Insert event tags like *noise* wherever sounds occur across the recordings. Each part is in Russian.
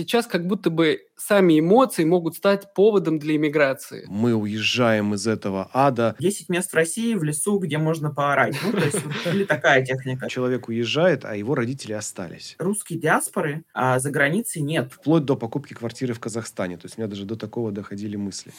сейчас как будто бы сами эмоции могут стать поводом для иммиграции. Мы уезжаем из этого ада. 10 мест в России в лесу, где можно поорать. Ну, то есть, *laughs* или такая техника. Человек уезжает, а его родители остались. Русские диаспоры а за границей нет. Вплоть до покупки квартиры в Казахстане. То есть у меня даже до такого доходили мысли.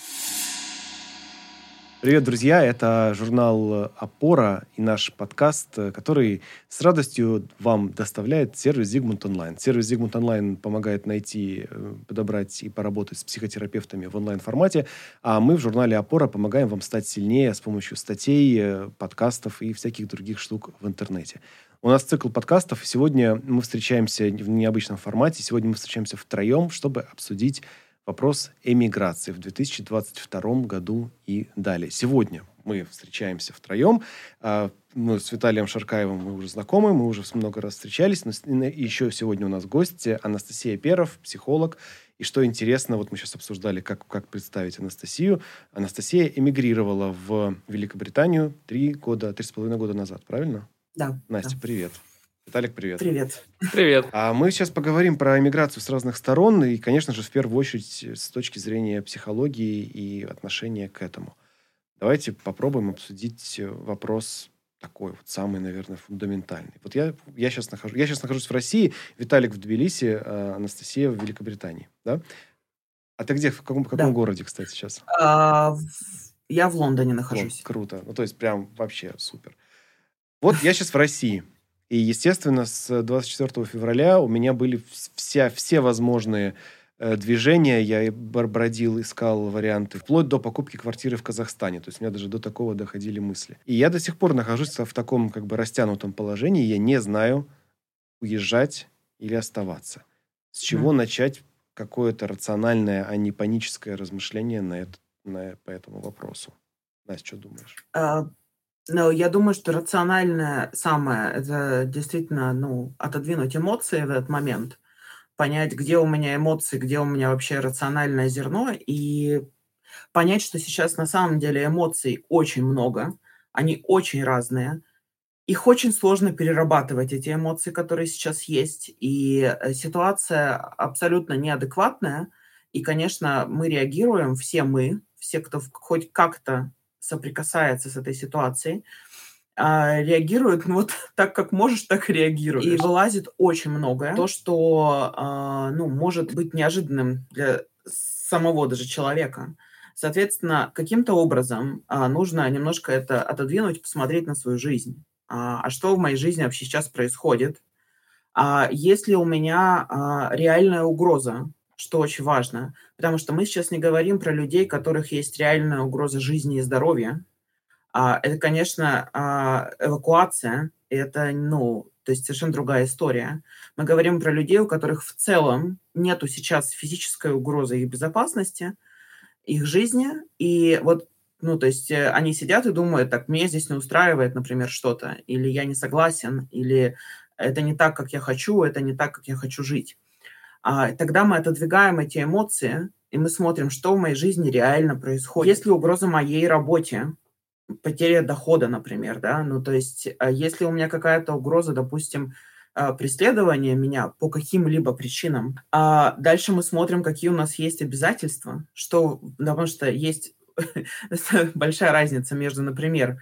Привет, друзья! Это журнал «Опора» и наш подкаст, который с радостью вам доставляет сервис «Зигмунд Онлайн». Сервис «Зигмунд Онлайн» помогает найти, э, подобрать и поработать с психотерапевтами в онлайн-формате, а мы в журнале «Опора» помогаем вам стать сильнее с помощью статей, э, подкастов и всяких других штук в интернете. У нас цикл подкастов. Сегодня мы встречаемся в необычном формате. Сегодня мы встречаемся втроем, чтобы обсудить вопрос эмиграции в 2022 году и далее. Сегодня мы встречаемся втроем. А, мы с Виталием Шаркаевым мы уже знакомы, мы уже много раз встречались. Но еще сегодня у нас гость Анастасия Перов, психолог. И что интересно, вот мы сейчас обсуждали, как, как представить Анастасию. Анастасия эмигрировала в Великобританию три года, три с половиной года назад, правильно? Да. Настя, да. привет. Виталик, привет. Привет. Привет. А мы сейчас поговорим про иммиграцию с разных сторон, и, конечно же, в первую очередь с точки зрения психологии и отношения к этому. Давайте попробуем обсудить вопрос такой вот самый, наверное, фундаментальный. Вот я, я, сейчас, нахожу, я сейчас нахожусь в России, Виталик в Тбилиси, а Анастасия в Великобритании, да? А ты где, в каком, в каком да. городе, кстати, сейчас? А, я в Лондоне нахожусь. Вот, круто. Ну, то есть прям вообще супер. Вот я сейчас в России. И, естественно, с 24 февраля у меня были вся, все возможные э, движения. Я бродил, искал варианты, вплоть до покупки квартиры в Казахстане. То есть у меня даже до такого доходили мысли. И я до сих пор нахожусь в таком как бы растянутом положении. Я не знаю, уезжать или оставаться. С чего mm. начать какое-то рациональное, а не паническое размышление на, это, на, по этому вопросу? Настя, что думаешь? Я думаю, что рациональное самое- это действительно, ну, отодвинуть эмоции в этот момент, понять, где у меня эмоции, где у меня вообще рациональное зерно, и понять, что сейчас на самом деле эмоций очень много, они очень разные. Их очень сложно перерабатывать, эти эмоции, которые сейчас есть, и э, ситуация абсолютно неадекватная. И, конечно, мы реагируем, все мы, все, кто хоть как-то соприкасается с этой ситуацией, а, реагирует ну, вот *laughs* так, как можешь, так и реагируешь. И вылазит очень многое. То, что а, ну, может быть неожиданным для самого даже человека. Соответственно, каким-то образом а, нужно немножко это отодвинуть, посмотреть на свою жизнь. А, а что в моей жизни вообще сейчас происходит? А, есть ли у меня а, реальная угроза что очень важно, потому что мы сейчас не говорим про людей, у которых есть реальная угроза жизни и здоровья. А, это, конечно, а, эвакуация, это, ну, то есть совершенно другая история. Мы говорим про людей, у которых в целом нету сейчас физической угрозы их безопасности, их жизни, и вот ну, то есть э, они сидят и думают, так, меня здесь не устраивает, например, что-то, или я не согласен, или это не так, как я хочу, это не так, как я хочу жить. А, тогда мы отодвигаем эти эмоции, и мы смотрим, что в моей жизни реально происходит. Есть ли угроза моей работе, потеря дохода, например, да, ну, то есть, а если у меня какая-то угроза, допустим, а, преследования меня по каким-либо причинам, а дальше мы смотрим, какие у нас есть обязательства, что, потому что есть *laughs* большая разница между, например,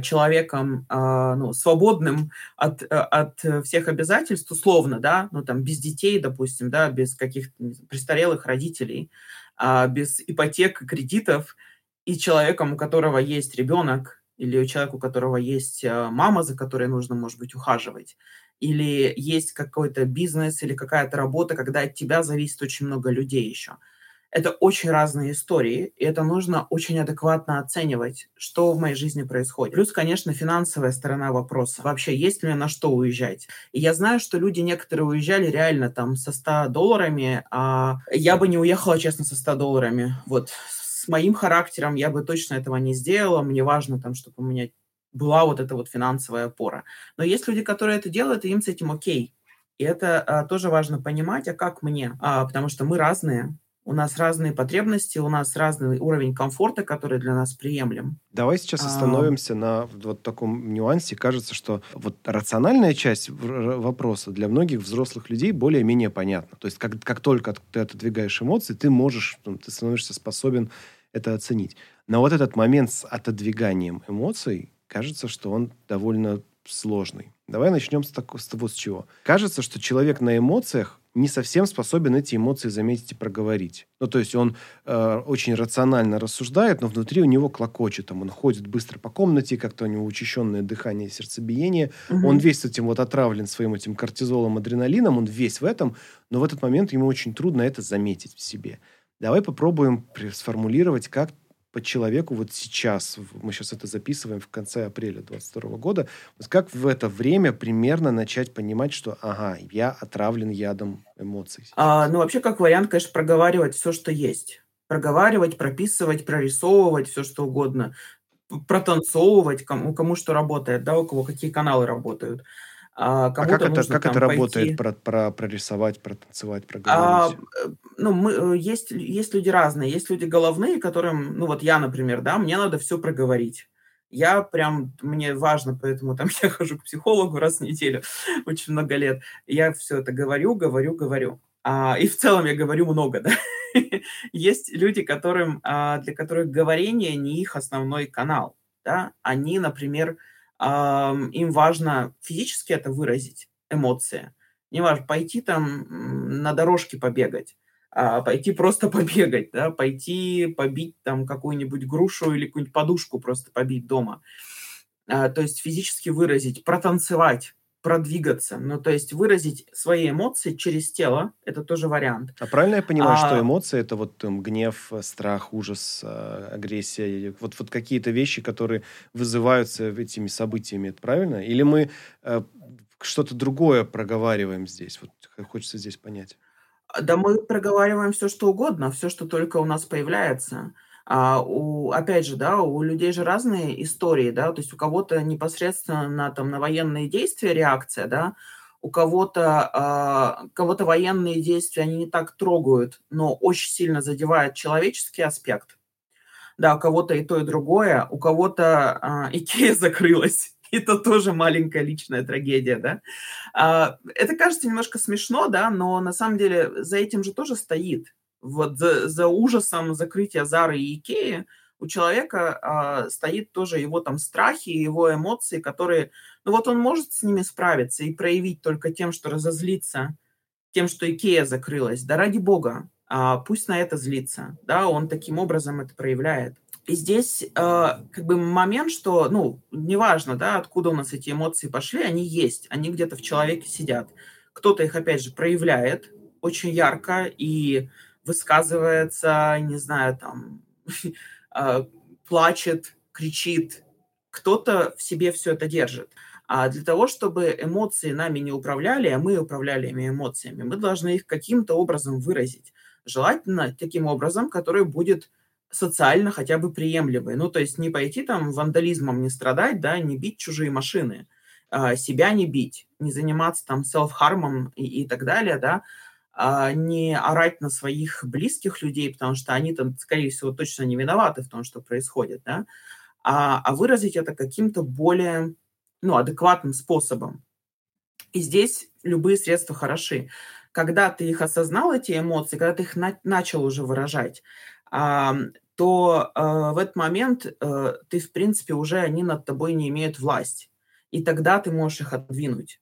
человеком а, ну, свободным от, э, от всех обязательств, условно, да, ну там без детей, допустим, да, без каких-то престарелых родителей, а, без ипотек, кредитов, и человеком, у которого есть ребенок, или у человека, у которого есть мама, за которой нужно, может быть, ухаживать, или есть какой-то бизнес или какая-то работа, когда от тебя зависит очень много людей еще – это очень разные истории, и это нужно очень адекватно оценивать, что в моей жизни происходит. Плюс, конечно, финансовая сторона вопроса. Вообще, есть ли на что уезжать? И я знаю, что люди некоторые уезжали реально там со 100 долларами, а я бы не уехала, честно, со 100 долларами. Вот с моим характером я бы точно этого не сделала. Мне важно там, чтобы у меня была вот эта вот финансовая опора. Но есть люди, которые это делают, и им с этим окей. И это а, тоже важно понимать, а как мне? А, потому что мы разные, У нас разные потребности, у нас разный уровень комфорта, который для нас приемлем. Давай сейчас остановимся а... на вот таком нюансе. Кажется, что вот рациональная часть вопроса для многих взрослых людей более-менее понятна. То есть как, как только ты отодвигаешь эмоции, ты можешь, ты становишься способен это оценить. Но вот этот момент с отодвиганием эмоций, кажется, что он довольно сложный. Давай начнем с, так, с того, с чего. Кажется, что человек на эмоциях не совсем способен эти эмоции заметить и проговорить. Ну, то есть он э, очень рационально рассуждает, но внутри у него клокочет. Там, он ходит быстро по комнате, как-то у него учащенное дыхание, сердцебиение. Угу. Он весь этим вот отравлен своим этим кортизолом, адреналином, он весь в этом, но в этот момент ему очень трудно это заметить в себе. Давай попробуем сформулировать, как по человеку вот сейчас, мы сейчас это записываем в конце апреля 2022 года, вот как в это время примерно начать понимать, что, ага, я отравлен ядом эмоций? А, ну, вообще, как вариант, конечно, проговаривать все, что есть. Проговаривать, прописывать, прорисовывать, все, что угодно. Протанцовывать, кому, кому что работает, да, у кого какие каналы работают. А, а как это, как это работает, про, про, прорисовать, протанцевать, проговорить? А, ну, мы, э, есть, есть люди разные. Есть люди головные, которым, ну вот я, например, да, мне надо все проговорить. Я прям, мне важно, поэтому там *laughs* я хожу к психологу раз в неделю, *laughs* очень много лет. Я все это говорю, говорю, говорю. А, и в целом я говорю много, *laughs* да. Есть люди, которым, а, для которых говорение не их основной канал, да. Они, например, им важно физически это выразить, эмоции. Не важно, пойти там на дорожке побегать, а пойти просто *laughs* побегать, да, пойти побить там какую-нибудь грушу или какую-нибудь подушку просто побить дома. А, то есть физически выразить, протанцевать, продвигаться. Ну, то есть выразить свои эмоции через тело, это тоже вариант. А правильно я понимаю, а... что эмоции это вот там, гнев, страх, ужас, а, агрессия, вот, вот какие-то вещи, которые вызываются этими событиями, это правильно? Или мы э, что-то другое проговариваем здесь? Вот хочется здесь понять. Да мы проговариваем все, что угодно, все, что только у нас появляется. А у, опять же, да, у людей же разные истории, да, то есть у кого-то непосредственно на, там, на военные действия реакция, да, у кого-то а, кого-то военные действия они не так трогают, но очень сильно задевают человеческий аспект. Да, у кого-то и то, и другое. У кого-то а, Икея закрылась. *laughs* Это тоже маленькая личная трагедия, да. А, это кажется немножко смешно, да, но на самом деле за этим же тоже стоит вот за, за ужасом закрытия Зары и Икеи у человека а, стоит тоже его там страхи, его эмоции, которые, ну вот он может с ними справиться и проявить только тем, что разозлиться, тем, что Икея закрылась. Да ради бога, а, пусть на это злится, да, он таким образом это проявляет. И здесь э, как бы момент, что, ну, неважно, да, откуда у нас эти эмоции пошли, они есть, они где-то в человеке сидят. Кто-то их, опять же, проявляет очень ярко и высказывается, не знаю, там, *laughs* а, плачет, кричит. Кто-то в себе все это держит. А для того, чтобы эмоции нами не управляли, а мы управляли ими эмоциями, мы должны их каким-то образом выразить. Желательно таким образом, который будет социально хотя бы приемлемый. Ну, то есть не пойти там вандализмом не страдать, да, не бить чужие машины, а себя не бить, не заниматься там селф-хармом и, и так далее, да, не орать на своих близких людей, потому что они там, скорее всего, точно не виноваты в том, что происходит, да, а, а выразить это каким-то более, ну, адекватным способом. И здесь любые средства хороши. Когда ты их осознал, эти эмоции, когда ты их на- начал уже выражать, а, то а, в этот момент а, ты, в принципе, уже они над тобой не имеют власть. И тогда ты можешь их отдвинуть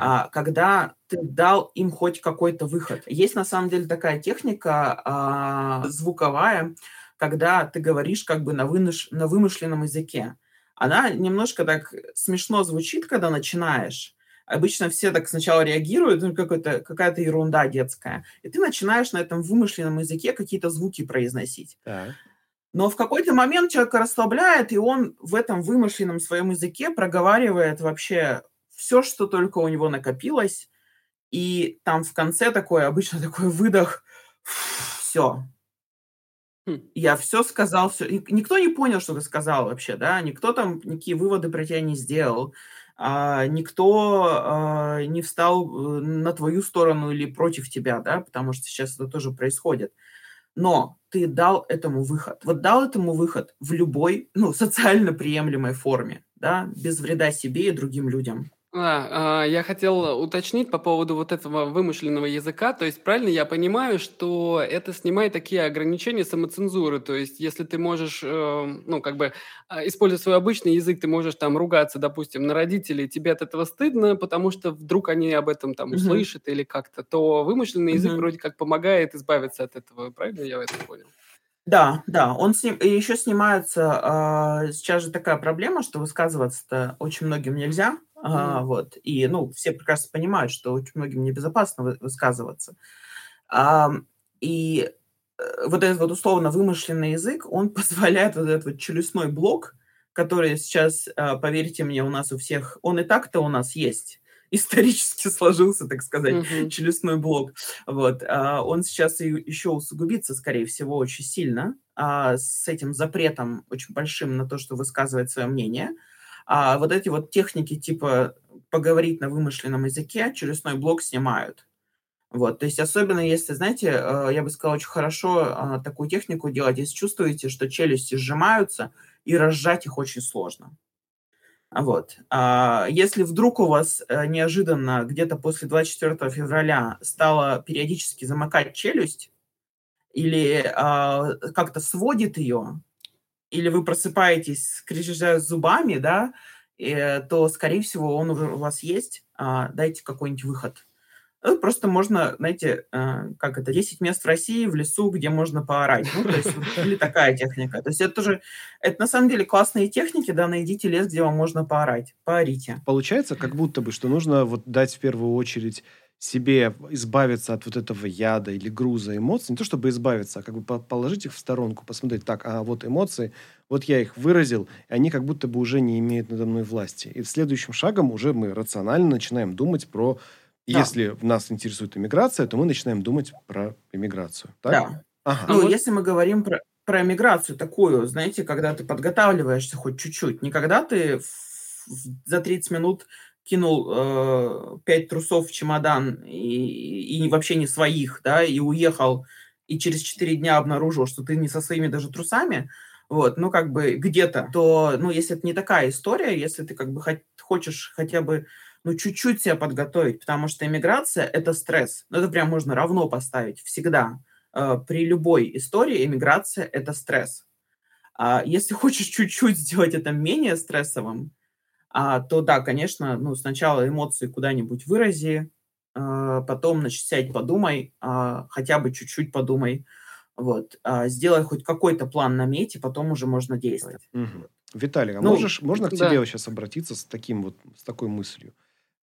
а, когда ты дал им хоть какой-то выход. Есть на самом деле такая техника а, звуковая, когда ты говоришь как бы на, вынош... на вымышленном языке. Она немножко так смешно звучит, когда начинаешь. Обычно все так сначала реагируют, ну, какая-то ерунда детская. И ты начинаешь на этом вымышленном языке какие-то звуки произносить. Так. Но в какой-то момент человека расслабляет, и он в этом вымышленном своем языке проговаривает вообще все, что только у него накопилось, и там в конце такой, обычно такой выдох, все. Хм. Я все сказал, все. И никто не понял, что ты сказал вообще, да, никто там никакие выводы про тебя не сделал. а, никто а, не встал э, на твою сторону или против тебя, да, потому что сейчас это тоже происходит. Но ты дал этому выход. Вот дал этому выход в любой, ну, социально приемлемой форме, да, без вреда себе и другим людям. А, а, я хотел уточнить по поводу вот этого вымышленного языка. То есть правильно я понимаю, что это снимает такие ограничения самоцензуры. То есть если ты можешь, э, ну, как бы, а, использовать свой обычный язык, ты можешь там ругаться, допустим, на родителей, тебе от этого стыдно, потому что вдруг они об этом там услышат или как-то, то вымышленный язык Мгм. вроде как помогает избавиться от этого. Правильно я это понял? Да, да, он сним... и еще снимается. а, сейчас же такая проблема, что высказываться-то очень многим нельзя, а, Мгм. вот. И, ну, все прекрасно понимают, что очень многим небезопасно вы- высказываться. Ам, и э, вот этот вот условно вымышленный язык, он *laughs* позволяет вот этот вот челюстной блок, который сейчас, а, поверьте мне, у нас у всех, он и так-то у нас есть, *laughs* исторически сложился, так сказать, Мгм. челюстной блок. Вот. а, Он сейчас и еще усугубится, скорее всего, очень сильно а, с этим запретом очень большим на то, что высказывать свое мнение. А вот эти вот техники типа поговорить на вымышленном языке челюстной блок снимают. Вот, то есть особенно если, знаете, э, я бы сказала, очень хорошо а, такую технику делать, если чувствуете, что челюсти сжимаются, и разжать их очень сложно. А Вот. А если вдруг у вас э, неожиданно где-то после 24 февраля стала периодически замыкать челюсть, или а, как-то сводит ее, или вы просыпаетесь, скрежеща зубами, да, э, то, скорее всего, он уже у вас есть. А, дайте какой-нибудь выход. Ну, просто можно, знаете, э, как это, 10 мест в России в лесу, где можно поорать. Ну, то есть, или такая техника. То есть это тоже, это на самом деле классные техники, да, найдите лес, где вам можно поорать. Поорите. Получается, как будто бы, что нужно вот дать в первую очередь себе избавиться от вот этого яда или груза эмоций. Не то чтобы избавиться, а как бы по- положить их в сторонку, посмотреть, так, а вот эмоции, вот я их выразил, и они как будто бы уже не имеют надо мной власти. И следующим шагом уже мы рационально начинаем думать про... Да. Если нас интересует иммиграция, то мы начинаем думать про иммиграцию. Так? Да. Ага. Ну, вот- если мы говорим про, про миграцию такую, знаете, когда ты подготавливаешься хоть чуть-чуть, не когда ты в- в- за 30 минут кинул э, пять трусов в чемодан и, и вообще не своих, да, и уехал, и через 4 дня обнаружил, что ты не со своими даже трусами, вот, ну, как бы где-то, то, ну, если это не такая история, если ты как бы хот- хочешь хотя бы, ну, чуть-чуть себя подготовить, потому что иммиграция – это стресс. Ну, это прям можно равно поставить всегда э, при любой истории иммиграция – это стресс. А если *laughs* хочешь чуть-чуть сделать это менее стрессовым, то да, конечно, ну, сначала эмоции куда-нибудь вырази, а, потом, значит, сядь, подумай, а, хотя бы чуть-чуть подумай, вот, а, сделай хоть какой-то план наметь, и потом уже можно действовать. Мгм. Виталий, а Ну, можешь, можно к да. тебе сейчас обратиться с таким вот, с такой мыслью?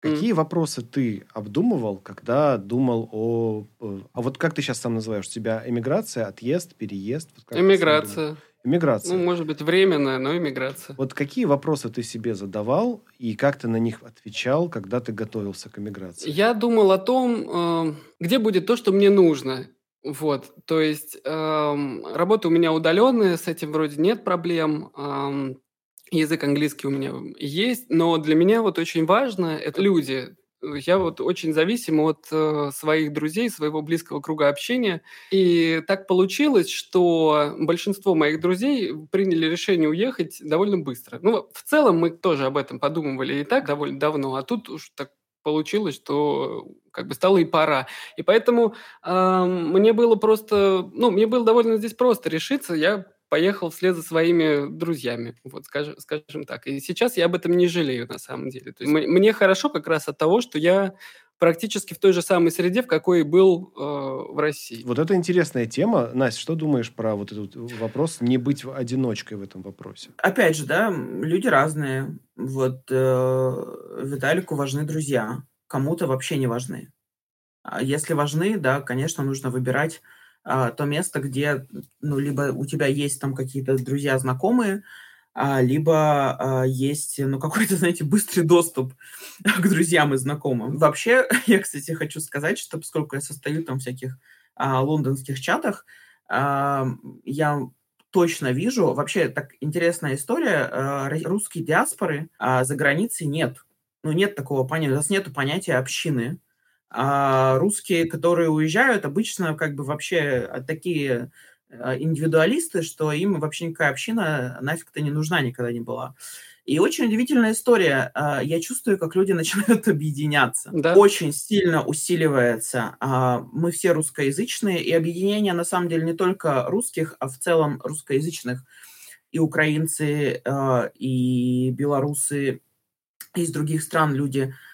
Какие вопросы ты обдумывал, когда думал о... э, А вот как ты сейчас сам называешь? У тебя эмиграция, отъезд, переезд? Вот? Эмиграция. Эмиграция. Ну, может быть, временная, но эмиграция. Вот какие вопросы ты себе задавал и как ты на них отвечал, когда ты готовился к эмиграции? Я думал о том, э, где будет то, что мне нужно. Вот, то есть эм, работа у меня удаленная, с этим вроде нет проблем. эм, язык английский у меня есть, но для меня вот очень важно это люди. Я вот очень зависим от э, своих друзей, своего близкого круга общения. И так получилось, что большинство моих друзей приняли решение уехать довольно быстро. Ну, в целом мы тоже об этом подумывали и так довольно давно, а тут уж так получилось, что как бы стало и пора. И поэтому эм, мне было просто, ну, мне было довольно здесь просто решиться. Я поехал вслед за своими друзьями, вот скажем, скажем так. И сейчас я об этом не жалею на самом деле. То есть м- мне хорошо как раз от того, что я практически в той же самой среде, в какой и был э, в России. Вот это интересная тема. Настя, что думаешь про вот этот вопрос не быть одиночкой в этом вопросе? Опять же, да, люди разные. Вот э, Виталику важны друзья, кому-то вообще не важны. А если важны, да, конечно, нужно выбирать а, то место, где, ну, либо у тебя есть там какие-то друзья, знакомые, а, либо а, есть, ну, какой-то, *laughs* знаете, быстрый доступ *laughs* к друзьям и знакомым. Вообще, *laughs* я, кстати, хочу сказать, что поскольку я состою там в всяких а, лондонских чатах, а, я точно вижу, вообще так интересная история, а, русской диаспоры а, за границей нет. Ну, нет такого понятия. У нас нет понятия общины. А русские, которые уезжают, обычно как бы вообще а, такие а, индивидуалисты, что им вообще никакая община нафиг-то не нужна никогда не была. И очень удивительная история. А, я чувствую, как люди *laughs* начинают объединяться. Да. Очень сильно усиливается. Мы все русскоязычные, и объединение на самом деле не только русских, а в целом русскоязычных. И украинцы, и белорусы, из других стран люди –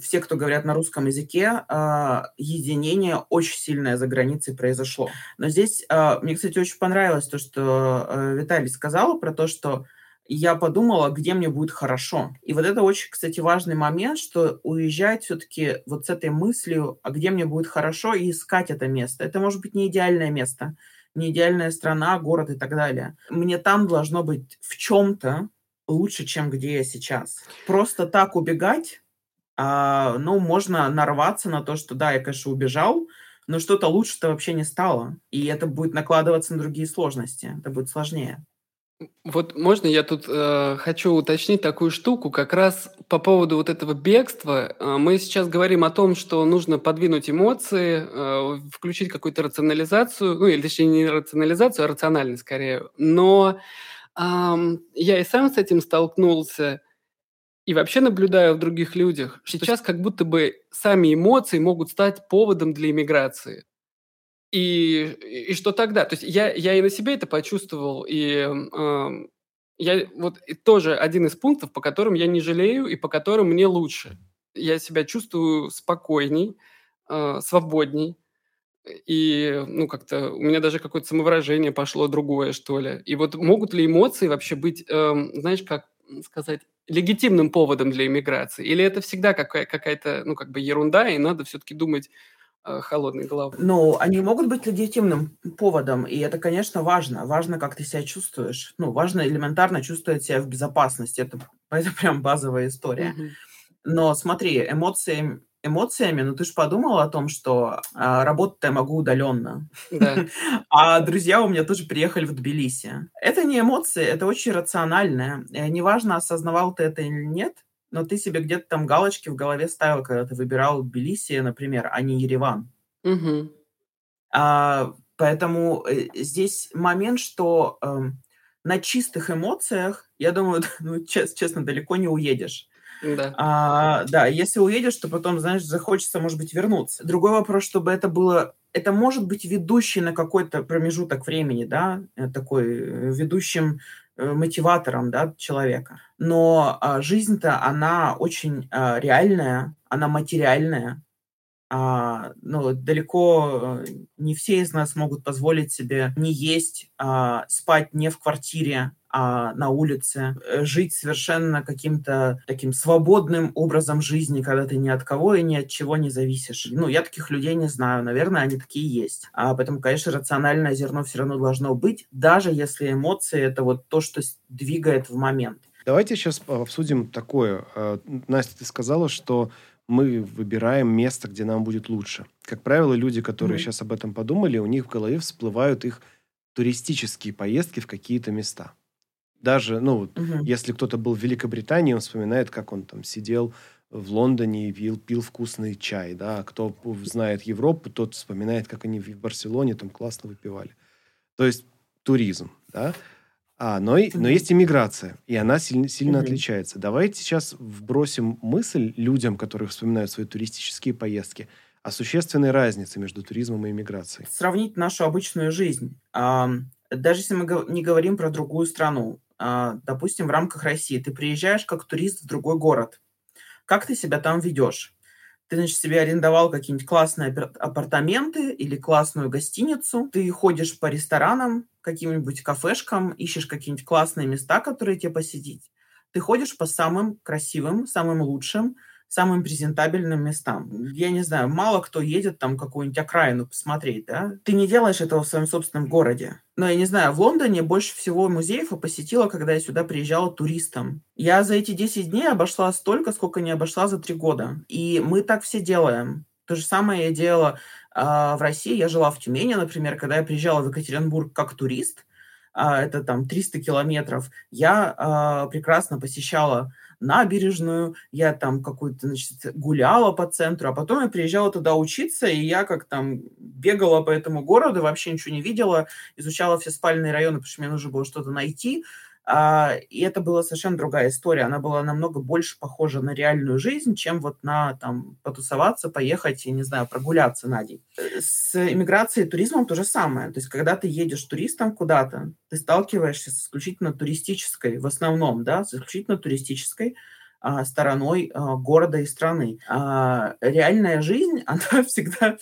все, кто говорят на русском языке, а, единение очень сильное за границей произошло. Но здесь а, мне, кстати, очень понравилось то, что Виталий сказал про то, что я подумала, где мне будет хорошо. И вот это очень, кстати, важный момент, что уезжать все-таки вот с этой мыслью, а где мне будет хорошо, и искать это место. Это может быть не идеальное место, не идеальная страна, город и так далее. Мне там должно быть в чем-то лучше, чем где я сейчас. Просто так убегать а, ну, можно нарваться на то, что да, я, конечно, убежал, но что-то лучше-то вообще не стало. И это будет накладываться на другие сложности. Это будет сложнее. Вот можно я тут э, хочу уточнить такую штуку, как раз по поводу вот этого бегства. Э, мы сейчас говорим о том, что нужно подвинуть эмоции, э, включить какую-то рационализацию, ну или точнее не рационализацию, а рациональность скорее. Но э, я и сам с этим столкнулся. И вообще наблюдаю в других людях, что сейчас как будто бы сами эмоции могут стать поводом для иммиграции. И, и что тогда? То есть я, я и на себе это почувствовал, и э, я вот и тоже один из пунктов, по которым я не жалею и по которым мне лучше. Я себя чувствую спокойней, э, свободней, и, ну, как-то у меня даже какое-то самовыражение пошло другое, что ли. И вот могут ли эмоции вообще быть, э, знаешь, как сказать, легитимным поводом для иммиграции? Или это всегда какая- какая-то, ну, как бы ерунда, и надо все-таки думать э, холодной головой? Ну, они могут быть легитимным поводом, и это, конечно, важно. Важно, как ты себя чувствуешь. Ну, важно элементарно чувствовать себя в безопасности. Это, *laughs* это прям базовая история. Mm-hmm. Но смотри, эмоции эмоциями, но ты же подумала о том, что а, работать я могу удаленно. Да. *laughs* а друзья у меня тоже приехали в Тбилиси. Это не эмоции, это очень рациональное. И неважно, осознавал ты это или нет, но ты себе где-то там галочки в голове ставил, когда ты выбирал Тбилиси, например, а не Ереван. Угу. А, поэтому э, здесь момент, что э, на чистых эмоциях, я думаю, *laughs* ну, честно, далеко не уедешь. Да. А, да, если уедешь, то потом, знаешь, захочется, может быть, вернуться. Другой вопрос, чтобы это было... Это может быть ведущий на какой-то промежуток времени, да, э, такой э, ведущим э, мотиватором, да, человека. Но а, жизнь-то, она очень а, реальная, она материальная, а, ну, далеко не все из нас могут позволить себе не есть, а, спать не в квартире, а на улице, э, жить совершенно каким-то таким свободным образом жизни, когда ты ни от кого и ни от чего не зависишь. Ну, я таких людей не знаю, наверное, они такие есть. А поэтому, конечно, рациональное зерно все равно должно быть, даже если эмоции — это вот то, что двигает в момент. Давайте сейчас обсудим такое. Э, Настя, ты сказала, что мы выбираем место, где нам будет лучше. Как правило, люди, которые mm-hmm. сейчас об этом подумали, у них в голове всплывают их туристические поездки в какие-то места. Даже, ну, угу. если кто-то был в Великобритании, он вспоминает, как он там сидел в Лондоне и пил, пил вкусный чай, да. А кто знает Европу, тот вспоминает, как они в Барселоне там классно выпивали. То есть туризм, да. А, но, но есть иммиграция, и она сильно, сильно mm отличается. Давайте сейчас вбросим мысль людям, которые вспоминают свои туристические поездки, о существенной разнице между туризмом и иммиграцией. Сравнить нашу обычную жизнь. Даже если мы не говорим про другую страну, допустим, в рамках России, ты приезжаешь как турист в другой город. Как ты себя там ведешь? Ты, значит, себе арендовал какие-нибудь классные апартаменты или классную гостиницу. Ты ходишь по ресторанам, каким-нибудь кафешкам, ищешь какие-нибудь классные места, которые тебе посетить. Ты ходишь по самым красивым, самым лучшим, самым презентабельным местам. Я не знаю, мало кто едет там какую-нибудь окраину посмотреть, да? Ты не делаешь этого в своем собственном городе. Но я не знаю, в Лондоне больше всего музеев я посетила, когда я сюда приезжала туристом. Я за эти 10 дней обошла столько, сколько не обошла за 3 года. И мы так все делаем. То же самое я делала э, в России. Я жила в Тюмени, например, когда я приезжала в Екатеринбург как турист, э, это там 300 километров, я э, прекрасно посещала набережную, я там какую-то, значит, гуляла по центру, а потом я приезжала туда учиться, и я как там бегала по этому городу, вообще ничего не видела, изучала все спальные районы, потому что мне нужно было что-то найти, и это была совершенно другая история. Она была намного больше похожа на реальную жизнь, чем вот на там потусоваться, поехать и, не знаю, прогуляться на день. С иммиграцией и туризмом то же самое. То есть, когда ты едешь туристом куда-то, ты сталкиваешься с исключительно туристической, в основном, да, с исключительно туристической а, стороной а, города и страны. А реальная жизнь, *laughs* она всегда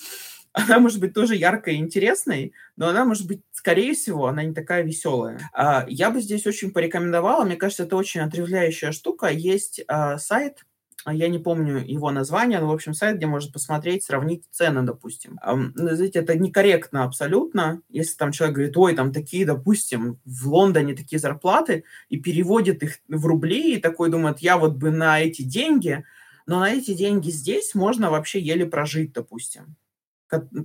она может быть тоже яркой и интересной, но она может быть, скорее всего, она не такая веселая. А, я бы здесь очень порекомендовала, мне кажется, это очень отрезвляющая штука. Есть а, сайт, я не помню его название, но, в общем, сайт, где можно посмотреть, сравнить цены, допустим. Знаете, это некорректно абсолютно, если там человек говорит, ой, там такие, допустим, в Лондоне такие зарплаты, и переводит их в рубли, и такой думает, я вот бы на эти деньги, но на эти деньги здесь можно вообще еле прожить, допустим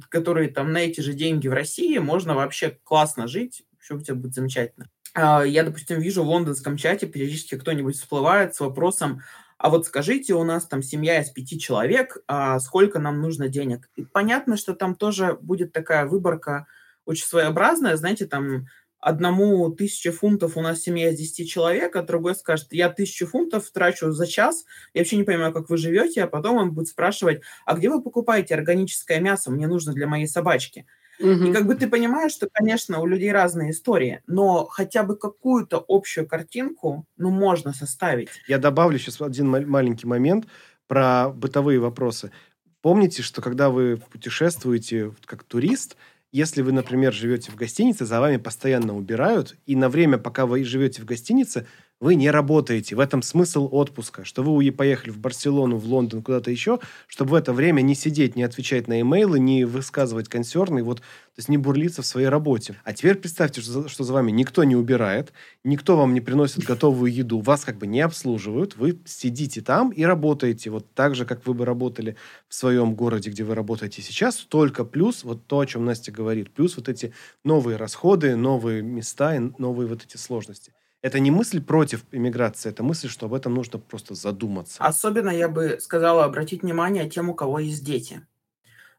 которые там на эти же деньги в России, можно вообще классно жить, все у тебя будет замечательно. А, я, допустим, вижу в лондонском чате периодически кто-нибудь всплывает с вопросом, а вот скажите, у нас там семья из пяти человек, а сколько нам нужно денег? И понятно, что там тоже будет такая выборка очень своеобразная, знаете, там одному тысяча фунтов у нас семья из 10 человек, а другой скажет, я тысячу фунтов трачу за час, я вообще не понимаю, как вы живете, а потом он будет спрашивать, а где вы покупаете органическое мясо, мне нужно для моей собачки. Угу. И как бы ты понимаешь, что, конечно, у людей разные истории, но хотя бы какую-то общую картинку, ну, можно составить. Я добавлю сейчас один маленький момент про бытовые вопросы. Помните, что когда вы путешествуете как турист – если вы, например, живете в гостинице, за вами постоянно убирают, и на время, пока вы живете в гостинице, вы не работаете. В этом смысл отпуска, что вы поехали в Барселону, в Лондон, куда-то еще, чтобы в это время не сидеть, не отвечать на имейлы, не высказывать консерны, вот, то есть не бурлиться в своей работе. А теперь представьте, что, что за вами никто не убирает, никто вам не приносит готовую еду, вас как бы не обслуживают, вы сидите там и работаете вот так же, как вы бы работали в своем городе, где вы работаете сейчас, только плюс вот то, о чем Настя говорит, плюс вот эти новые расходы, новые места и новые вот эти сложности. Это не мысль против иммиграции, это мысль, что об этом нужно просто задуматься. Особенно я бы сказала обратить внимание тем, у кого есть дети.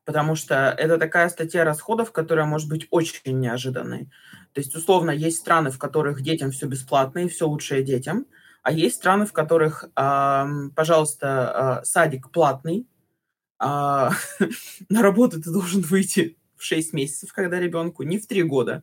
Потому что это такая статья расходов, которая может быть очень неожиданной. То есть, условно, есть страны, в которых детям все бесплатно и все лучшее детям, а есть страны, в которых, э, пожалуйста, э, садик платный, э, *laughs* на работу ты должен выйти в 6 месяцев, когда ребенку, не в 3 года.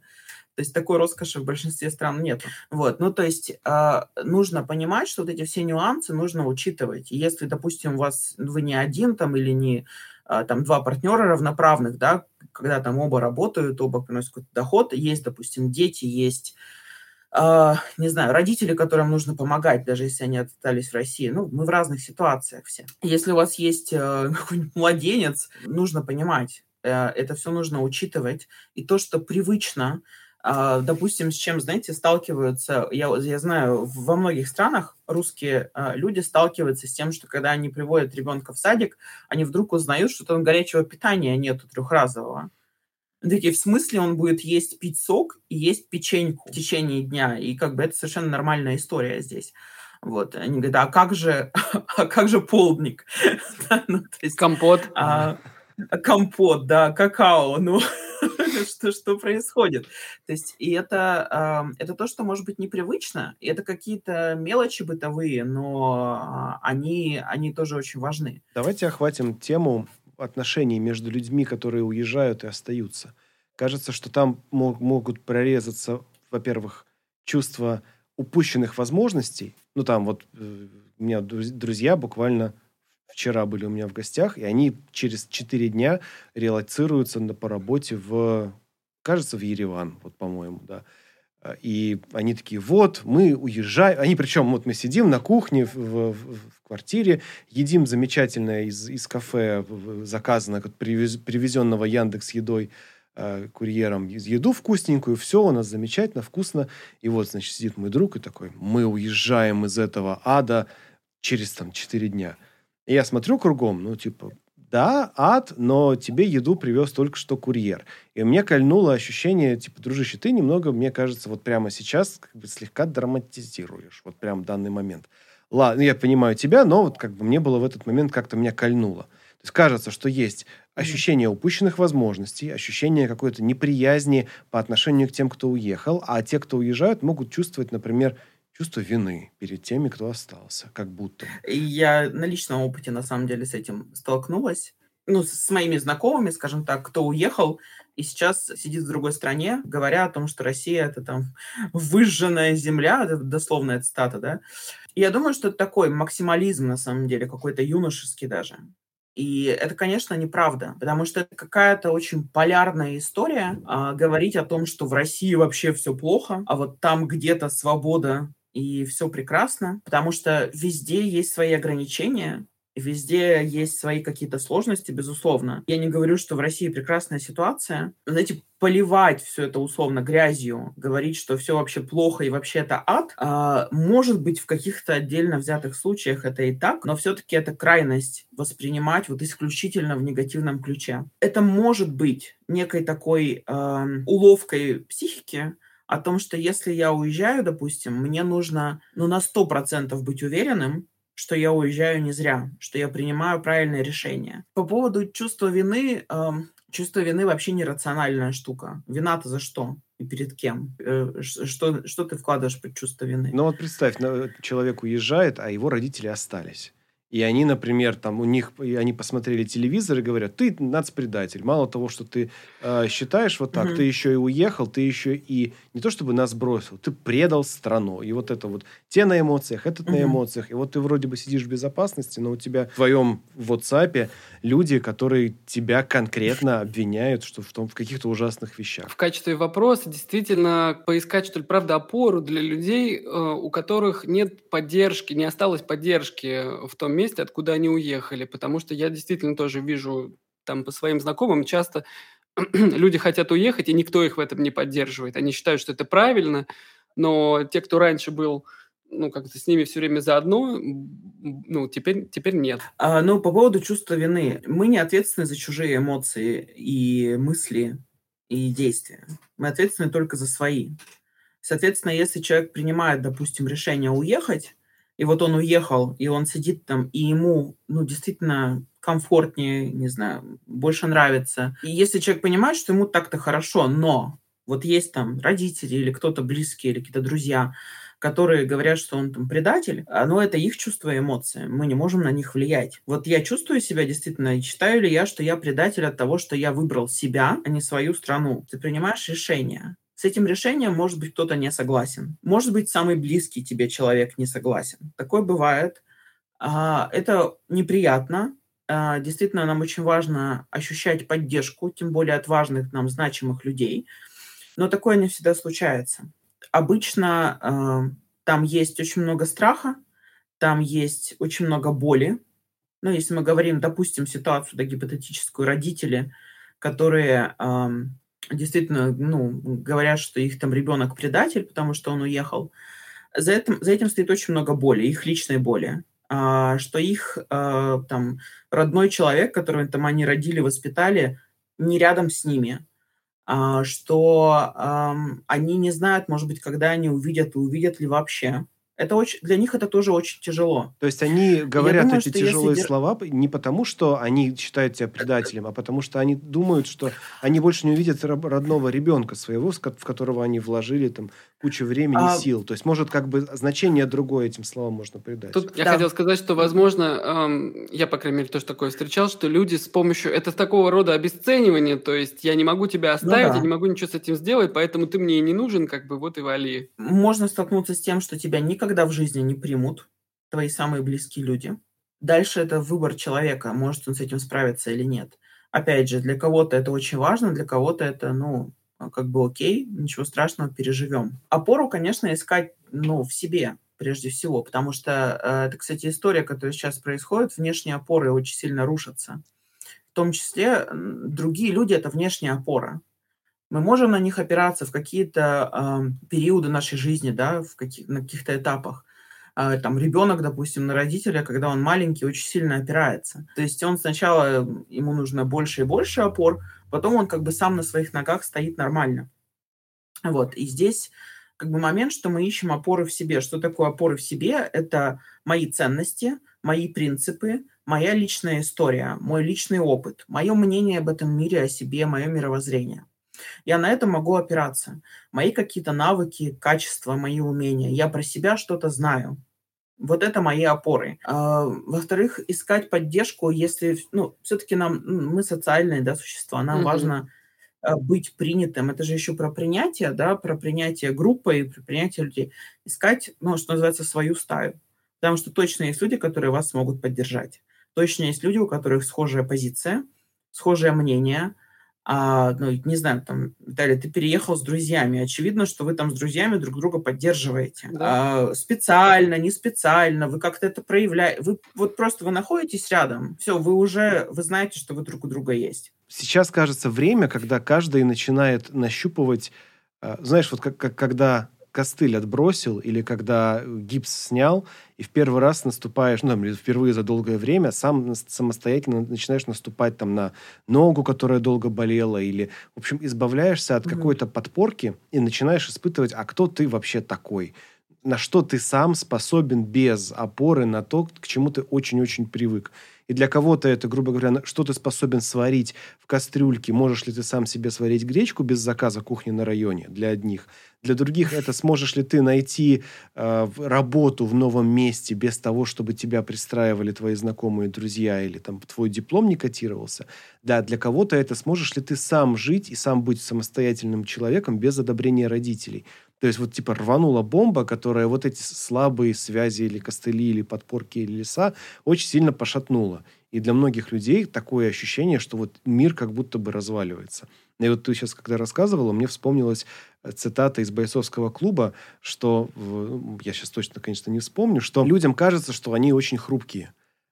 То есть такой роскоши в большинстве стран нет. Вот, ну то есть э, нужно понимать, что вот эти все нюансы нужно учитывать. Если, допустим, у вас вы не один там или не э, там два партнера равноправных, да, когда там оба работают, оба приносят какой-то доход, есть, допустим, дети, есть Uh, не знаю, родители, которым нужно помогать, даже если они остались в России. Ну, мы в разных ситуациях все. Если у вас есть uh, *laughs* какой-нибудь младенец, нужно понимать, uh, это все нужно учитывать. И то, что привычно а, допустим, с чем, знаете, сталкиваются, я, я знаю, во многих странах русские а, люди сталкиваются с тем, что когда они приводят ребенка в садик, они вдруг узнают, что там горячего питания нету трехразового. Такие, в смысле он будет есть, пить сок и есть печеньку в течение дня? И как бы это совершенно нормальная история здесь. Вот, они говорят, а как же, *laughs* а как же полдник? *laughs* ну, есть, компот. А, компот, да, какао, ну, *laughs* *laughs* что, что происходит. То есть, и это, э, это то, что может быть непривычно, и это какие-то мелочи бытовые, но они, они тоже очень важны. Давайте охватим тему отношений между людьми, которые уезжают и остаются. Кажется, что там мог, могут прорезаться, во-первых, чувство упущенных возможностей. Ну, там вот э, у меня друзья буквально вчера были у меня в гостях, и они через 4 дня релацируются на, по работе в, кажется, в Ереван, вот, по-моему, да. И они такие, вот, мы уезжаем. Они, причем, вот мы сидим на кухне в, в, в квартире, едим замечательное из, из кафе, заказанное, привез, привезенного Яндекс едой э, курьером, еду вкусненькую, все у нас замечательно, вкусно. И вот, значит, сидит мой друг и такой, мы уезжаем из этого ада через там 4 дня. Я смотрю кругом, ну, типа, да, ад, но тебе еду привез только что курьер. И мне кольнуло ощущение, типа, дружище, ты немного, мне кажется, вот прямо сейчас как бы слегка драматизируешь, вот прям данный момент. ладно, я понимаю тебя, но вот как бы мне было в этот момент как-то меня кольнуло. То есть кажется, что есть ощущение упущенных возможностей, ощущение какой-то неприязни по отношению к тем, кто уехал, а те, кто уезжают, могут чувствовать, например, чувство вины перед теми, кто остался, как будто. Я на личном опыте, на самом деле, с этим столкнулась. Ну, с моими знакомыми, скажем так, кто уехал и сейчас сидит в другой стране, говоря о том, что Россия — это там *laughs* выжженная земля, это дословная цитата, да. И я думаю, что это такой максимализм, на самом деле, какой-то юношеский даже. И это, конечно, неправда, потому что это какая-то очень полярная история а, говорить о том, что в России вообще все плохо, а вот там где-то свобода и все прекрасно, потому что везде есть свои ограничения, Везде есть свои какие-то сложности, безусловно. Я не говорю, что в России прекрасная ситуация. Знаете, поливать все это условно грязью, говорить, что все вообще плохо и вообще это ад, а, может быть, в каких-то отдельно взятых случаях это и так, но все-таки это крайность воспринимать вот исключительно в негативном ключе. Это может быть некой такой э, уловкой психики, о том, что если я уезжаю, допустим, мне нужно ну, на 100% быть уверенным, что я уезжаю не зря, что я принимаю правильное решение. По поводу чувства вины, э, чувство вины вообще нерациональная штука. Вина-то за что? И перед кем? Э, что, что ты вкладываешь под чувство вины? Ну вот представь, человек уезжает, а его родители остались. И они, например, там у них, они посмотрели телевизор и говорят, ты нацпредатель. Мало того, что ты э, считаешь вот так, угу. ты еще и уехал, ты еще и не то чтобы нас бросил, ты предал страну. И вот это вот те на эмоциях, этот угу. на эмоциях. И вот ты вроде бы сидишь в безопасности, но у тебя в твоем WhatsApp люди, которые тебя конкретно обвиняют что в, том, в каких-то ужасных вещах. В качестве вопроса действительно поискать, что ли, правда, опору для людей, э, у которых нет поддержки, не осталось поддержки в том месте, откуда они уехали. Потому что я действительно тоже вижу там по своим знакомым часто *clears throat* люди хотят уехать, и никто их в этом не поддерживает. Они считают, что это правильно, но те, кто раньше был ну, как-то с ними все время заодно, ну, теперь, теперь нет. А, ну, по поводу чувства вины. Мы не ответственны за чужие эмоции и мысли и действия. Мы ответственны только за свои. Соответственно, если человек принимает, допустим, решение уехать, и вот он уехал, и он сидит там, и ему, ну, действительно комфортнее, не знаю, больше нравится. И если человек понимает, что ему так-то хорошо, но вот есть там родители или кто-то близкий, или какие-то друзья, которые говорят, что он там предатель, а, но это их чувства и эмоции. Мы не можем на них влиять. Вот я чувствую себя действительно, считаю ли я, что я предатель от того, что я выбрал себя, а не свою страну. Ты принимаешь решение. С этим решением, может быть, кто-то не согласен. Может быть, самый близкий тебе человек не согласен. Такое бывает. А, это неприятно. А, действительно, нам очень важно ощущать поддержку, тем более от важных нам значимых людей. Но такое не всегда случается. Обычно там есть очень много страха, там есть очень много боли. Ну, если мы говорим, допустим, ситуацию да, гипотетическую, родители, которые действительно, ну, говорят, что их там ребенок предатель, потому что он уехал. За этим, за этим стоит очень много боли, их личной боли. А, что их а, там родной человек, которого там они родили, воспитали, не рядом с ними. А, что а, они не знают, может быть, когда они увидят и увидят ли вообще это очень, для них это тоже очень тяжело. То есть они говорят думаю, эти тяжелые если... слова не потому, что они считают тебя предателем, а потому что они думают, что они больше не увидят родного ребенка своего, в которого они вложили там кучу времени а... сил. То есть, может, как бы значение другое этим словам можно придать. Тут я хотел сказать, что, возможно, эм, я, по крайней мере, тоже такое встречал, что люди с помощью... Это такого рода обесценивание, то есть я не могу тебя ну оставить, ну, да. я не могу ничего с этим сделать, поэтому ты мне и не нужен, как бы вот и вали. Можно столкнуться с тем, что тебя никогда в жизни не примут твои самые близкие люди. Дальше это выбор человека, может он с этим справиться или нет. Опять же, для кого-то это очень важно, для кого-то это, ну, как бы окей, ничего страшного, переживем. Опору, конечно, искать, ну, в себе прежде всего, потому что э, это, кстати, история, которая сейчас происходит, внешние опоры очень сильно рушатся. В том числе другие люди – это внешняя опора. Мы можем на них опираться в какие-то э, периоды нашей жизни, да, в каких, на каких-то этапах. Э, там ребенок, допустим, на родителя, когда он маленький, очень сильно опирается. То есть он сначала, ему нужно больше и больше опор, потом он как бы сам на своих ногах стоит нормально. Вот, и здесь как бы момент, что мы ищем опоры в себе. Что такое опоры в себе? Это мои ценности, мои принципы, моя личная история, мой личный опыт, мое мнение об этом мире, о себе, мое мировоззрение. Я на это могу опираться. Мои какие-то навыки, качества, мои умения. Я про себя что-то знаю. Вот это мои опоры. А, во-вторых, искать поддержку, если, ну, все-таки нам, мы социальные, да, существа, нам mm-hmm. важно а, быть принятым. Это же еще про принятие, да, про принятие группы и про принятие людей. Искать, ну, что называется, свою стаю. Потому что точно есть люди, которые вас смогут поддержать. Точно есть люди, у которых схожая позиция, схожее мнение, а, ну, не знаю, там, Виталий, ты переехал с друзьями. Очевидно, что вы там с друзьями друг друга поддерживаете. Да. А, специально, не специально, вы как-то это проявляете. Вы вот просто вы находитесь рядом. Все, вы уже, вы знаете, что вы друг у друга есть. Сейчас, кажется, время, когда каждый начинает нащупывать, а, знаешь, вот как, как когда костыль отбросил или когда гипс снял, и в первый раз наступаешь, ну, там, впервые за долгое время, сам самостоятельно начинаешь наступать там на ногу, которая долго болела, или, в общем, избавляешься от mm-hmm. какой-то подпорки и начинаешь испытывать, а кто ты вообще такой? На что ты сам способен без опоры на то, к чему ты очень-очень привык. И для кого-то это, грубо говоря, что ты способен сварить в кастрюльке. Можешь ли ты сам себе сварить гречку без заказа кухни на районе для одних. Для других это сможешь ли ты найти э, работу в новом месте без того, чтобы тебя пристраивали твои знакомые друзья или там твой диплом не котировался. Да, для кого-то это сможешь ли ты сам жить и сам быть самостоятельным человеком без одобрения родителей. То есть вот типа рванула бомба, которая вот эти слабые связи или костыли, или подпорки, или леса очень сильно пошатнула. И для многих людей такое ощущение, что вот мир как будто бы разваливается. И вот ты сейчас, когда рассказывала, мне вспомнилась э, цитата из бойцовского клуба, что, я сейчас точно, конечно, не вспомню, что людям кажется, что они очень хрупкие.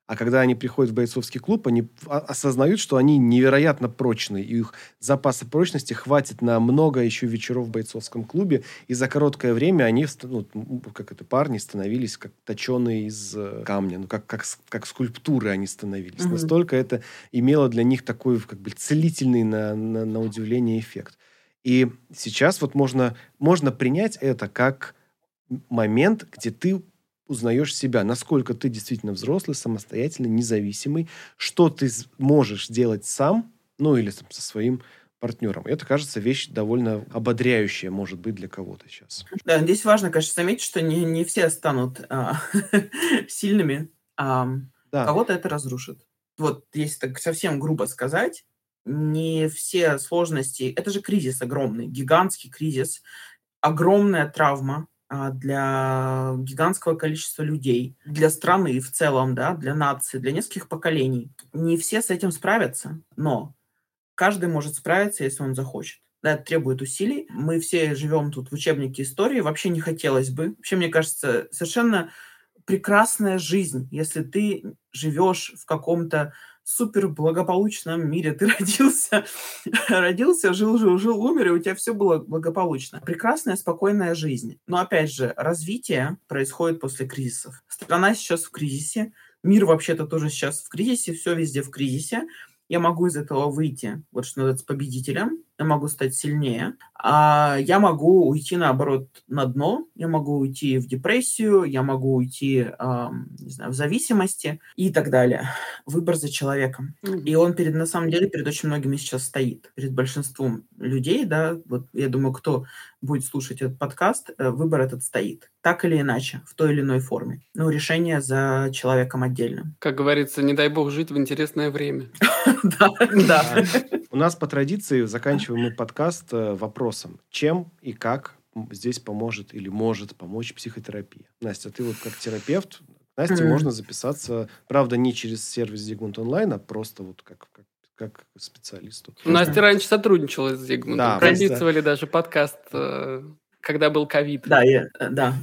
А когда они приходят в бойцовский клуб, они осознают, что они невероятно прочные, и их запаса прочности хватит на много еще вечеров в бойцовском клубе, и за короткое время они, ну, как это, парни становились как точеные из э, камня, ну, как, как, как скульптуры они становились. Mm-hmm. Настолько это имело для них такой, как бы, целительный на, на, на удивление эффект. И сейчас вот можно, можно принять это как момент, где ты узнаешь себя, насколько ты действительно взрослый, самостоятельный, независимый, что ты можешь делать сам, ну или там, со своим партнером. Это, кажется, вещь довольно ободряющая, может быть, для кого-то сейчас. Да, здесь важно, конечно, заметить, что не, не все станут а, *laughs* сильными, а да. кого-то это разрушит. Вот, если так совсем грубо сказать, не все сложности... Это же кризис огромный, гигантский кризис, огромная травма, для гигантского количества людей, для страны в целом, да, для нации, для нескольких поколений. Не все с этим справятся, но каждый может справиться, если он захочет. Да, это требует усилий. Мы все живем тут в учебнике истории. Вообще не хотелось бы. Вообще, мне кажется, совершенно прекрасная жизнь, если ты живешь в каком-то супер благополучном мире. *laughs* Ты родился, родился, жил, жил, жил, умер, и у тебя все было благополучно. Прекрасная, спокойная жизнь. Но опять же, развитие происходит после кризисов. Страна сейчас в кризисе, мир вообще-то тоже сейчас в кризисе, все везде в кризисе. Я могу из этого выйти, вот что называется, победителем, я могу стать сильнее, а я могу уйти, наоборот, на дно, я могу уйти в депрессию, я могу уйти, э, не знаю, в зависимости и так далее. *laughs* Выбор за человеком. И он перед, на самом деле, перед очень многими сейчас стоит, перед большинством людей, да, вот я думаю, кто будет слушать этот подкаст, э, выбор этот стоит. Так или иначе, в той или иной форме. Но решение за человеком отдельно. Как говорится, не дай бог жить в интересное время. *laughs* Да, да. У нас по традиции заканчиваем мы подкаст э, вопросом, чем и как здесь поможет или может помочь психотерапия. Настя, ты вот как терапевт, Насте можно записаться, правда, не через сервис Zigmund Online, а просто вот как, как как специалисту. Настя раньше сотрудничала с Зигмундом. Да, Прописывали даже подкаст, э, когда был ковид. Да, я, э, да.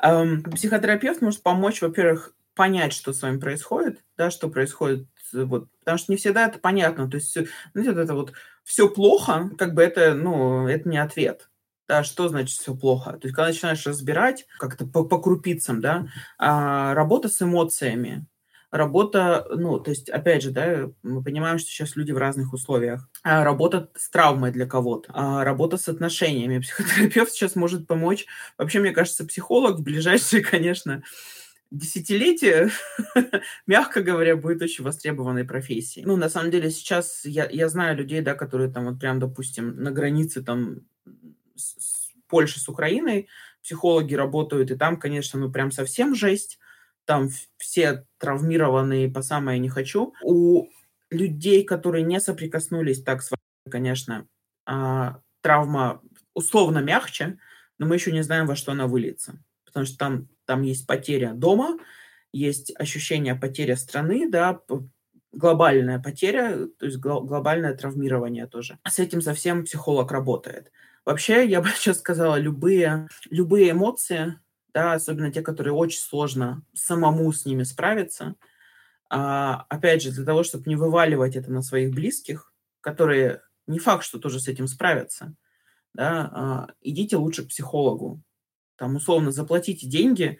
*laughs* Психотерапевт может помочь, во-первых, понять, что с вами происходит, да, что происходит вот, потому что не всегда это понятно. То есть, знаете, вот это вот все плохо, как бы это, ну, это не ответ. Да, что значит все плохо? То есть, когда начинаешь разбирать как-то по, по крупицам, да, а, работа с эмоциями, работа, ну, то есть, опять же, да, мы понимаем, что сейчас люди в разных условиях. А работа с травмой для кого-то, а работа с отношениями. *laughs* Психотерапевт сейчас может помочь. Вообще, мне кажется, психолог в ближайшие, *laughs* конечно, десятилетие, *laughs* мягко говоря, будет очень востребованной профессией. Ну, на самом деле, сейчас я, я знаю людей, да, которые там вот прям, допустим, на границе там с, с Польши с Украиной, психологи работают, и там, конечно, ну прям совсем жесть, там все травмированные по самое не хочу. У людей, которые не соприкоснулись так с вами, конечно, а, травма условно мягче, но мы еще не знаем, во что она выльется. Потому что там там есть потеря дома, есть ощущение потери страны, да, глобальная потеря, то есть глобальное травмирование тоже. С этим совсем психолог работает. Вообще, я бы *laughs* сейчас сказала, любые, любые эмоции, да, особенно те, которые очень сложно самому с ними справиться, а, опять же, для того, чтобы не вываливать это на своих близких, которые не факт, что тоже с этим справятся, да, а, идите лучше к психологу, там, условно, заплатите деньги,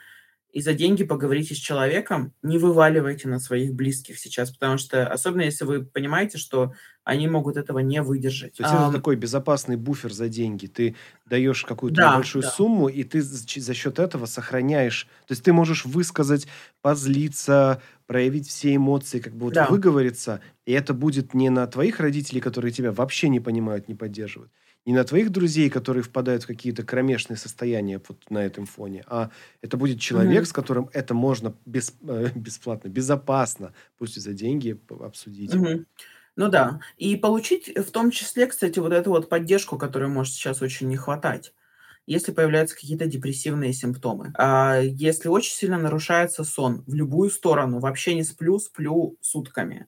и за деньги поговорите с человеком, не вываливайте на своих близких сейчас, потому что, особенно если вы понимаете, что они могут этого не выдержать. То есть а, это такой безопасный буфер за деньги. Ты даешь какую-то да, большую да. сумму, и ты за счет этого сохраняешь. То есть ты можешь высказать, позлиться, проявить все эмоции, как бы вот да. выговориться, и это будет не на твоих родителей, которые тебя вообще не понимают, не поддерживают, не на твоих друзей, которые впадают в какие-то кромешные состояния вот на этом фоне, а это будет человек, mm-hmm. с которым это можно без, э, *laughs* бесплатно, безопасно, пусть и за деньги, обсудить. Mm-hmm. Ну да. И получить в том числе, кстати, вот эту вот поддержку, которой может сейчас очень не хватать если появляются какие-то депрессивные симптомы. А если очень сильно нарушается сон в любую сторону, вообще не сплю, сплю сутками.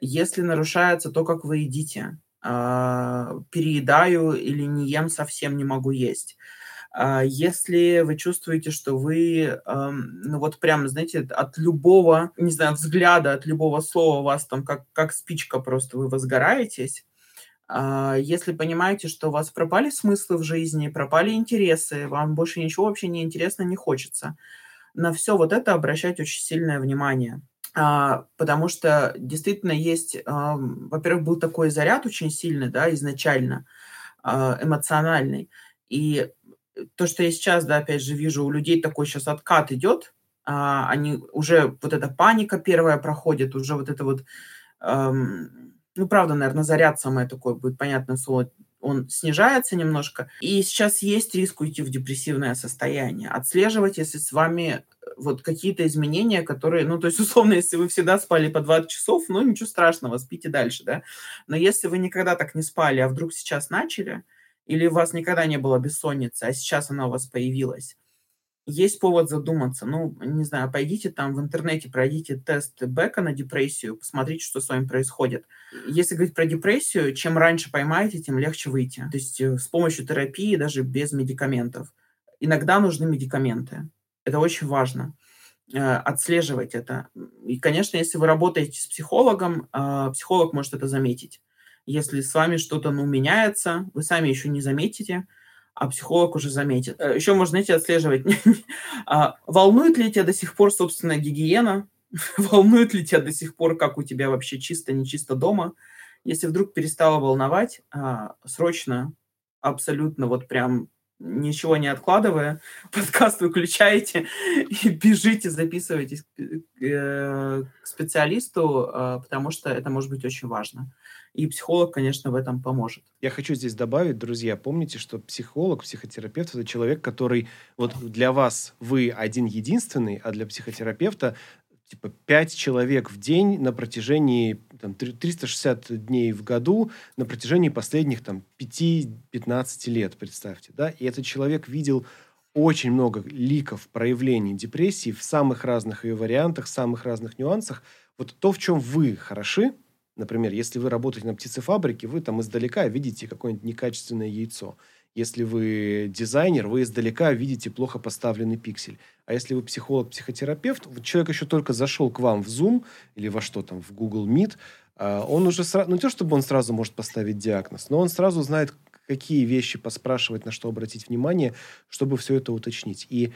Если нарушается то, как вы едите, переедаю или не ем, совсем не могу есть. А, если вы чувствуете, что вы, ну вот прям, знаете, от любого, не знаю, взгляда, от любого слова вас там как, как спичка просто, вы возгораетесь, а, если понимаете, что у вас пропали смыслы в жизни, пропали интересы, вам больше ничего вообще не интересно, не хочется, на все вот это обращать очень сильное внимание – а, потому что действительно есть, а, во-первых, был такой заряд очень сильный, да, изначально а, эмоциональный. И то, что я сейчас, да, опять же, вижу, у людей такой сейчас откат идет, а, они уже, вот эта паника первая проходит, уже вот это вот, ну, правда, наверное, заряд самое такое будет, понятное слово, он снижается немножко. И сейчас есть риск уйти в депрессивное состояние. Отслеживать, если с вами вот какие-то изменения, которые, ну, то есть, *laughs* условно, если вы всегда спали по 20 часов, ну, ничего страшного, спите дальше, да. Но если вы никогда так не спали, а вдруг сейчас начали, или у вас никогда не было бессонницы, а сейчас она у вас появилась, есть повод задуматься. Ну, не знаю, пойдите там в интернете, пройдите тест Бека на депрессию, посмотрите, что с вами происходит. Если говорить про депрессию, чем раньше поймаете, тем легче выйти. То есть э, с помощью терапии, даже без медикаментов. Иногда нужны медикаменты. Это очень важно э, отслеживать это. И, конечно, если вы работаете с психологом, э, психолог может это заметить. Если с вами что-то ну, меняется, вы сами еще не заметите – а психолог уже заметит. Э, Еще можно, знаете, отслеживать, *laughs* а, волнует ли тебя до сих пор собственная гигиена, *laughs* волнует ли тебя до сих пор, как у тебя вообще чисто, не чисто дома. Если вдруг перестало волновать, а, срочно, абсолютно вот прям ничего не откладывая, *laughs* подкаст выключаете и бежите, записывайтесь к э, специалисту, а, потому что это может быть очень важно. И психолог, конечно, в этом поможет. Я хочу здесь добавить, друзья, помните, что психолог, психотерапевт – это человек, который вот для вас вы один единственный, а для психотерапевта типа 5 человек в день на протяжении там, 360 дней в году на протяжении последних там 5-15 лет, представьте, да, и этот человек видел очень много ликов проявлений депрессии в самых разных ее вариантах, в самых разных нюансах. Вот то, в чем вы хороши, например, если вы работаете на птицефабрике, вы там издалека видите какое-нибудь некачественное яйцо. Если вы дизайнер, вы издалека видите плохо поставленный пиксель. А если вы психолог, психотерапевт, человек еще только зашел к вам в Zoom или во что там, в Google Meet, а, он уже сразу, ну не то чтобы он сразу может поставить диагноз, но он сразу знает, какие вещи поспрашивать, на что обратить внимание, чтобы все это уточнить. И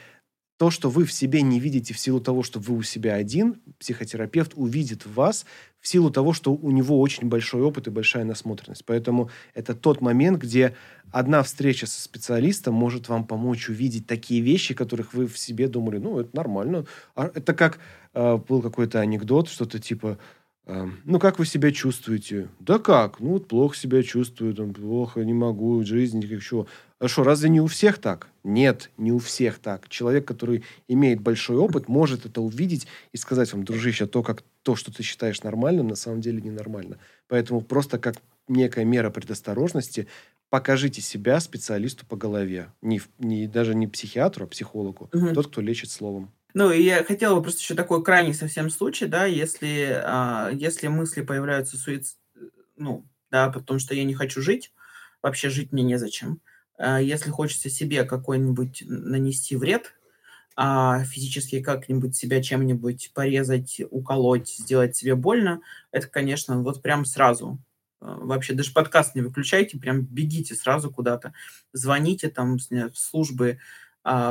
то, что вы в себе не видите в силу того, что вы у себя один, психотерапевт увидит в вас в силу того, что у него очень большой опыт и большая насмотренность. Поэтому это тот момент, где одна встреча со специалистом может вам помочь увидеть такие вещи, которых вы в себе думали, ну, это нормально. А это как э, был какой-то анекдот, что-то типа, ну, как вы себя чувствуете? Да как? Ну, вот плохо себя чувствую, там, плохо, не могу, жизнь, как чего. А что, разве не у всех так? Нет, не у всех так. Человек, который имеет большой опыт, может это увидеть и сказать вам, дружище, то, как то, что ты считаешь нормальным, на самом деле ненормально. Поэтому просто как некая мера предосторожности покажите себя специалисту по голове. Не, не, даже не психиатру, а психологу. Угу. Тот, кто лечит словом. Ну, и я хотела бы просто еще такой крайний совсем случай, да, если, а, если мысли появляются суицид, ну, да, потому что я не хочу жить, вообще жить мне незачем. А, если хочется себе какой-нибудь нанести вред, а физически как-нибудь себя чем-нибудь порезать, уколоть, сделать себе больно, это, конечно, вот прям сразу. А, вообще даже подкаст не выключайте, прям бегите сразу куда-то, звоните там в службы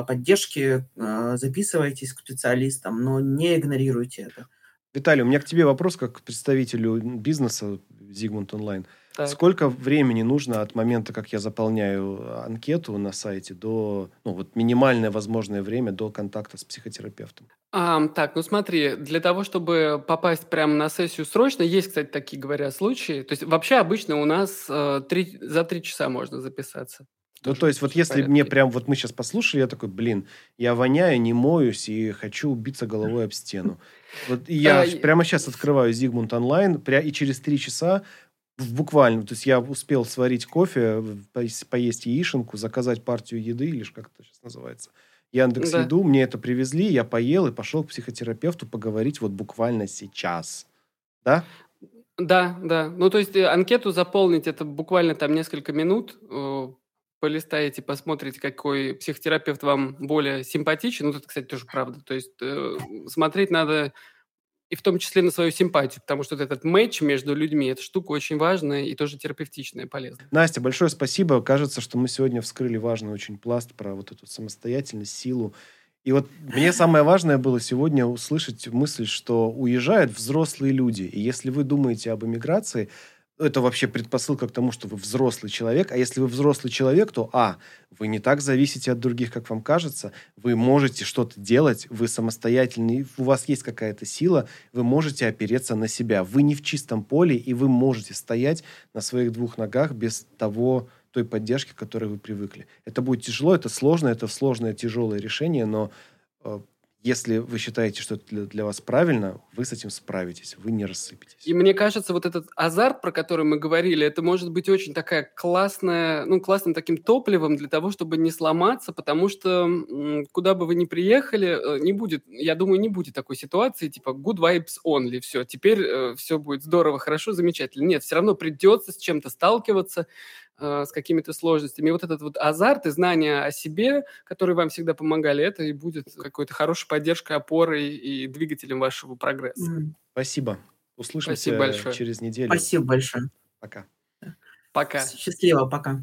поддержки, записывайтесь к специалистам, но не игнорируйте это. Виталий, у меня к тебе вопрос как к представителю бизнеса Зигмунд Онлайн. Так. Сколько времени нужно от момента, как я заполняю анкету на сайте, до, ну, вот минимальное возможное время до контакта с психотерапевтом? А, так, ну смотри, для того, чтобы попасть прямо на сессию срочно, есть, кстати, такие, говоря, случаи. То есть вообще обычно у нас э, три, за три часа можно записаться. Ну, то есть, вот если порядке. мне прям, вот мы сейчас послушали, я такой, блин, я воняю, не моюсь и хочу убиться головой об стену. Вот я а, прямо сейчас открываю Зигмунд онлайн, и через три часа буквально, то есть я успел сварить кофе, поесть яишенку, заказать партию еды, или как это сейчас называется, Яндекс да. Еду, мне это привезли, я поел и пошел к психотерапевту поговорить вот буквально сейчас. Да? Да, да. Ну, то есть э, анкету заполнить это буквально там несколько минут, э, полистаете, посмотрите, какой психотерапевт вам более симпатичен. Ну, это, кстати, тоже правда. То есть э, смотреть надо и в том числе на свою симпатию, потому что вот этот матч между людьми, эта штука очень важная и тоже терапевтичная, полезная. Настя, большое спасибо. Кажется, что мы сегодня вскрыли важный очень пласт про вот эту самостоятельность, силу. И вот мне самое важное было сегодня услышать мысль, что уезжают взрослые люди. И если вы думаете об эмиграции, это вообще предпосылка к тому, что вы взрослый человек. А если вы взрослый человек, то, а, вы не так зависите от других, как вам кажется, вы можете что-то делать, вы самостоятельный, у вас есть какая-то сила, вы можете опереться на себя. Вы не в чистом поле, и вы можете стоять на своих двух ногах без того, той поддержки, к которой вы привыкли. Это будет тяжело, это сложно, это сложное, тяжелое решение, но э, если вы считаете, что это для, для вас правильно, вы с этим справитесь, вы не рассыпетесь. И мне кажется, вот этот азарт, про который мы говорили, это может быть очень такая классная, ну, классным таким топливом для того, чтобы не сломаться, потому что куда бы вы ни приехали, э, не будет, я думаю, не будет такой ситуации, типа good vibes only, все, теперь э, все будет здорово, хорошо, замечательно. Нет, все равно придется с чем-то сталкиваться, с какими-то сложностями. И вот этот вот азарт и знания о себе, которые вам всегда помогали, это и будет какой-то хорошей поддержкой, опорой и двигателем вашего прогресса. Спасибо. Услышимся Спасибо большое. через неделю. Спасибо большое. Пока. Пока. Счастливо, пока.